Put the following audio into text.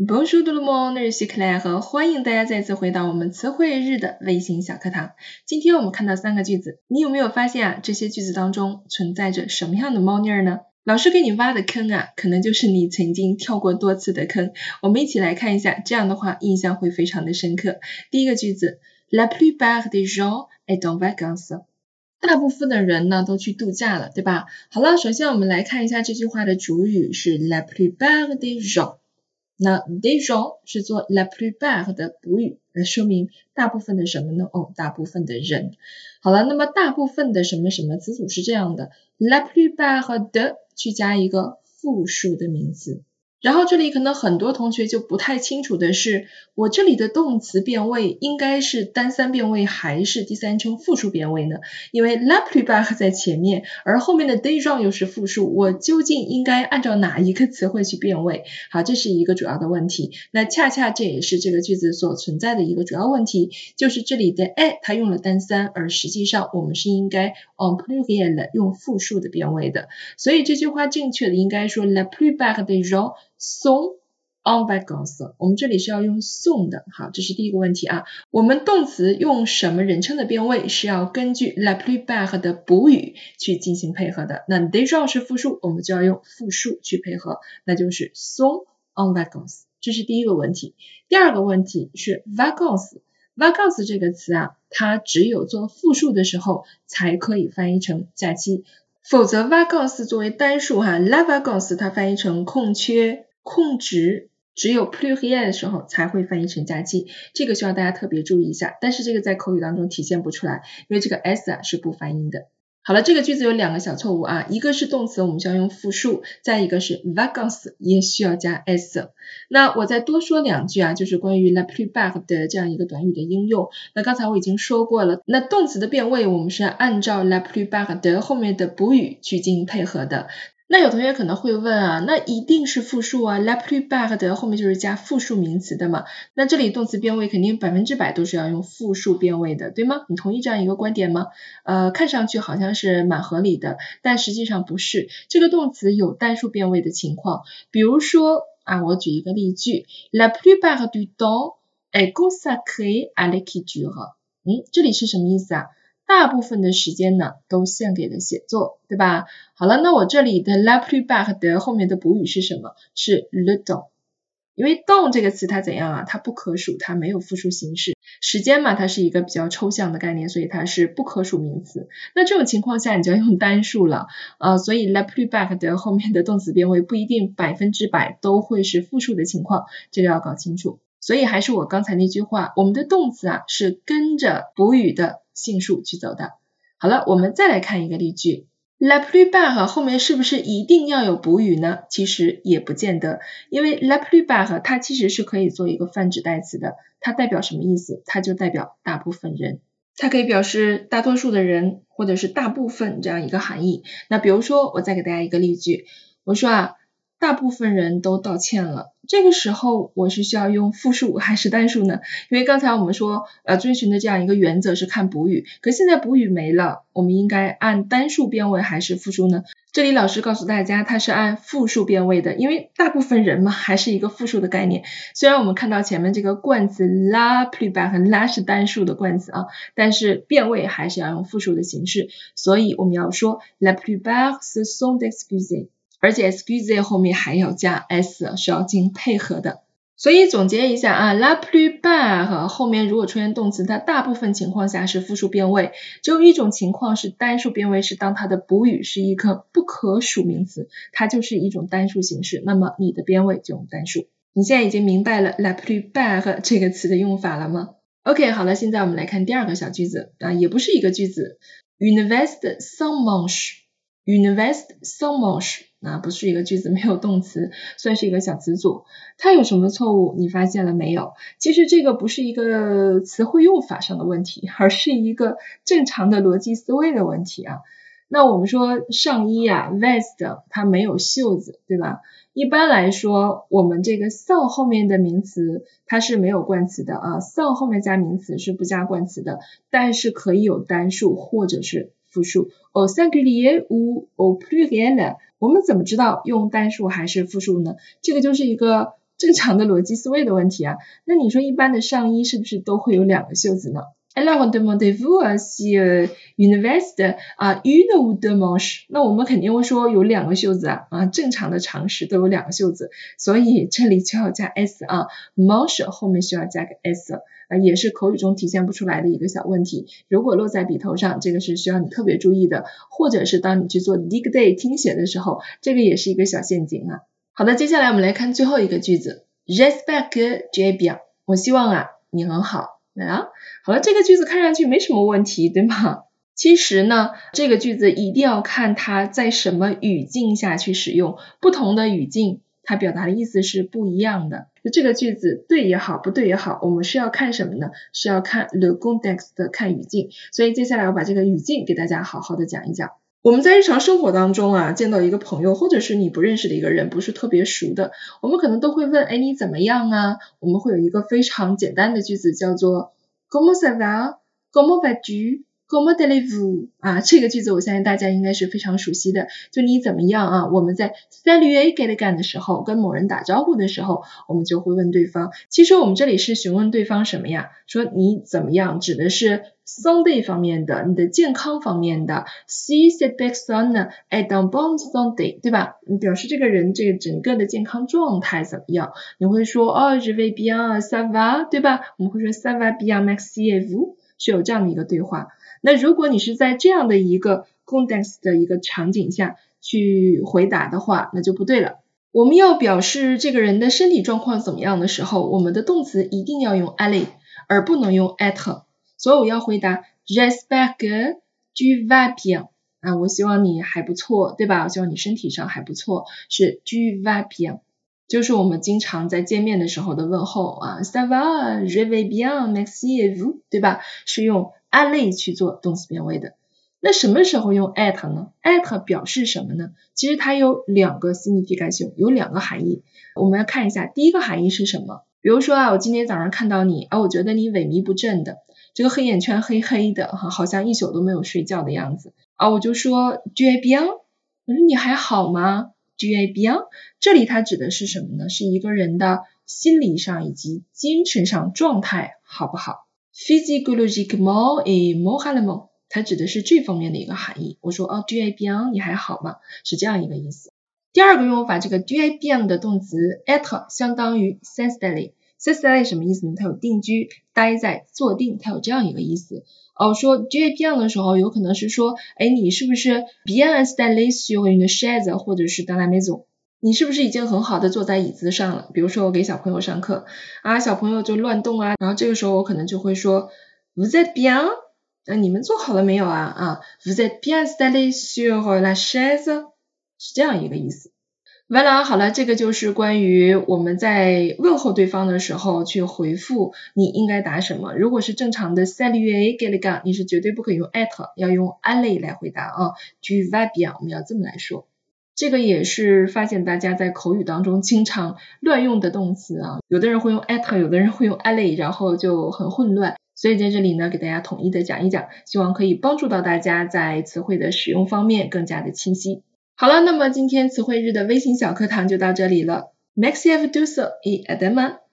Bonjour tout le monde, je suis Claire，欢迎大家再次回到我们词汇日的微型小课堂。今天我们看到三个句子，你有没有发现啊？这些句子当中存在着什么样的猫腻儿呢？老师给你挖的坑啊，可能就是你曾经跳过多次的坑。我们一起来看一下，这样的话印象会非常的深刻。第一个句子，La plupart des gens est en vacances。大部分的人呢都去度假了，对吧？好了，首先我们来看一下这句话的主语是 La plupart des gens。那 dijon 是做 la plupart 的补语，来说明大部分的什么呢？哦，大部分的人。好了，那么大部分的什么什么词组是这样的，la plupart 的去加一个复数的名词。然后这里可能很多同学就不太清楚的是，我这里的动词变位应该是单三变位还是第三称复数变位呢？因为 la plupart 在前面，而后面的 des gens 又是复数，我究竟应该按照哪一个词汇去变位？好，这是一个主要的问题。那恰恰这也是这个句子所存在的一个主要问题，就是这里的 a，它用了单三，而实际上我们是应该 on pluriel 用复数的变位的。所以这句话正确的应该说 la plupart des gens sont en vacances，我们这里是要用送的，好，这是第一个问题啊。我们动词用什么人称的变位是要根据 la plupart 的补语去进行配合的。那 des gens 是复数，我们就要用复数去配合，那就是 sont en vacances，这是第一个问题。第二个问题是 vacans，vacans 这个词啊，它只有做复数的时候才可以翻译成假期，否则 vacans 作为单数哈，la vacances 它翻译成空缺。控值只有 pluriel 的时候才会翻译成假期，这个需要大家特别注意一下。但是这个在口语当中体现不出来，因为这个 s 啊是不发音的。好了，这个句子有两个小错误啊，一个是动词我们需要用复数，再一个是 vacances 也需要加 s。那我再多说两句啊，就是关于 la plupart 的这样一个短语的应用。那刚才我已经说过了，那动词的变位我们是按照 la plupart 的后面的补语去进行配合的。那有同学可能会问啊，那一定是复数啊，la plupart 的后面就是加复数名词的嘛？那这里动词变位肯定百分之百都是要用复数变位的，对吗？你同意这样一个观点吗？呃，看上去好像是蛮合理的，但实际上不是，这个动词有单数变位的情况。比如说啊，我举一个例句，la plupart du temps est consacré à l'écriture。嗯，这里是什么意思啊？大部分的时间呢都献给了写作，对吧？好了，那我这里的 laply back 的后面的补语是什么？是 little，因为动这个词它怎样啊？它不可数，它没有复数形式。时间嘛，它是一个比较抽象的概念，所以它是不可数名词。那这种情况下，你就要用单数了，呃，所以 laply back 的后面的动词变位不一定百分之百都会是复数的情况，这个要搞清楚。所以还是我刚才那句话，我们的动词啊是跟着补语的。性数去走的。好了，我们再来看一个例句，la plupart 后面是不是一定要有补语呢？其实也不见得，因为 la plupart 它其实是可以做一个泛指代词的，它代表什么意思？它就代表大部分人，它可以表示大多数的人或者是大部分这样一个含义。那比如说，我再给大家一个例句，我说啊。大部分人都道歉了，这个时候我是需要用复数还是单数呢？因为刚才我们说，呃，遵循的这样一个原则是看补语，可现在补语没了，我们应该按单数变位还是复数呢？这里老师告诉大家，它是按复数变位的，因为大部分人嘛，还是一个复数的概念。虽然我们看到前面这个冠词 la plupart 和 la 是单数的冠词啊，但是变位还是要用复数的形式，所以我们要说 la plupart se sont excusés。而且 excuse 后面还要加 s，是要进行配合的。所以总结一下啊，la plupart 后面如果出现动词，它大部分情况下是复数变位，只有一种情况是单数变位，是当它的补语是一个不可数名词，它就是一种单数形式，那么你的变位就用单数。你现在已经明白了 la plupart 这个词的用法了吗？OK，好了，现在我们来看第二个小句子啊，也不是一个句子，unvest some munch，unvest some munch。那不是一个句子，没有动词，算是一个小词组。它有什么错误？你发现了没有？其实这个不是一个词汇用法上的问题，而是一个正常的逻辑思维的问题啊。那我们说上衣啊，vest 它没有袖子，对吧？一般来说，我们这个 so 后面的名词它是没有冠词的啊，so 后面加名词是不加冠词的，但是可以有单数或者是复数，au singulier ou au pluriel。我们怎么知道用单数还是复数呢？这个就是一个正常的逻辑思维的问题啊。那你说一般的上衣是不是都会有两个袖子呢？Alors demandez-vous si une veste a une ou deux manches？那我们肯定会说有两个袖子啊，啊，正常的常识都有两个袖子，所以这里就要加 s 啊，manche 后面需要加个 s。啊，也是口语中体现不出来的一个小问题。如果落在笔头上，这个是需要你特别注意的，或者是当你去做 dig day 听写的时候，这个也是一个小陷阱啊。好的，接下来我们来看最后一个句子，J'espère que tu es bien。我希望啊，你很好。啊，好了，这个句子看上去没什么问题，对吗？其实呢，这个句子一定要看它在什么语境下去使用，不同的语境。它表达的意思是不一样的。就这个句子对也好，不对也好，我们是要看什么呢？是要看 the context 的，看语境。所以接下来我把这个语境给大家好好的讲一讲。我们在日常生活当中啊，见到一个朋友，或者是你不认识的一个人，不是特别熟的，我们可能都会问，哎，你怎么样啊？我们会有一个非常简单的句子，叫做 Comment ça va？Comment Como delivu 啊，这个句子我相信大家应该是非常熟悉的。就你怎么样啊？我们在 salut get 干的时候，跟某人打招呼的时候，我们就会问对方。其实我们这里是询问对方什么呀？说你怎么样，指的是 Sunday 方面的，你的健康方面的。Si c'est bien ça, et dans bon Sunday，对吧？你表示这个人这个整个的健康状态怎么样？你会说哦，je vais bien，ça va，对吧？我们会说 ça va bien，merci et vous，是有这样的一个对话。那如果你是在这样的一个 context 的一个场景下去回答的话，那就不对了。我们要表示这个人的身体状况怎么样的时候，我们的动词一定要用 a l l 而不能用 être。所以我要回答 j'espère que tu vas bien。啊，我希望你还不错，对吧？我希望你身体上还不错，是 tu vas bien，就是我们经常在见面的时候的问候啊，ça va，je vais bien，merci et vous，对吧？是用。按类去做动词变位的，那什么时候用 at 呢？at 表示什么呢？其实它有两个 signification，有两个含义。我们来看一下，第一个含义是什么？比如说啊，我今天早上看到你啊，我觉得你萎靡不振的，这个黑眼圈黑黑的哈，好像一宿都没有睡觉的样子啊，我就说 do you bien？我说你还好吗？do you bien？这里它指的是什么呢？是一个人的心理上以及精神上状态好不好？physiologiquement et moralement，它指的是这方面的一个含义。我说哦，do I bien？你还好吗？是这样一个意思。第二个用法，这个 do I bien 的动词 at 相当于 s'installer。s'installer 什么意思呢？它有定居、待在、坐定，它有这样一个意思。哦，说 do I bien 的时候，有可能是说，哎，你是不是 bien installé sur une chaise，或者是 dans la maison？你是不是已经很好的坐在椅子上了？比如说我给小朋友上课啊，小朋友就乱动啊，然后这个时候我可能就会说，Vous êtes bien？那你们坐好了没有啊？啊，Vous êtes bien installé sur la chaise？是这样一个意思。完了，好了，这个就是关于我们在问候对方的时候去回复你应该答什么。如果是正常的 Salut，给了个，你是绝对不可以用 at，要用 alle 来回答啊。Tu vas bien？我们要这么来说。这个也是发现大家在口语当中经常乱用的动词啊，有的人会用 at，有的人会用 aller，然后就很混乱。所以在这里呢，给大家统一的讲一讲，希望可以帮助到大家在词汇的使用方面更加的清晰。好了，那么今天词汇日的微信小课堂就到这里了。Maxi e v d u s e r et a d e m a。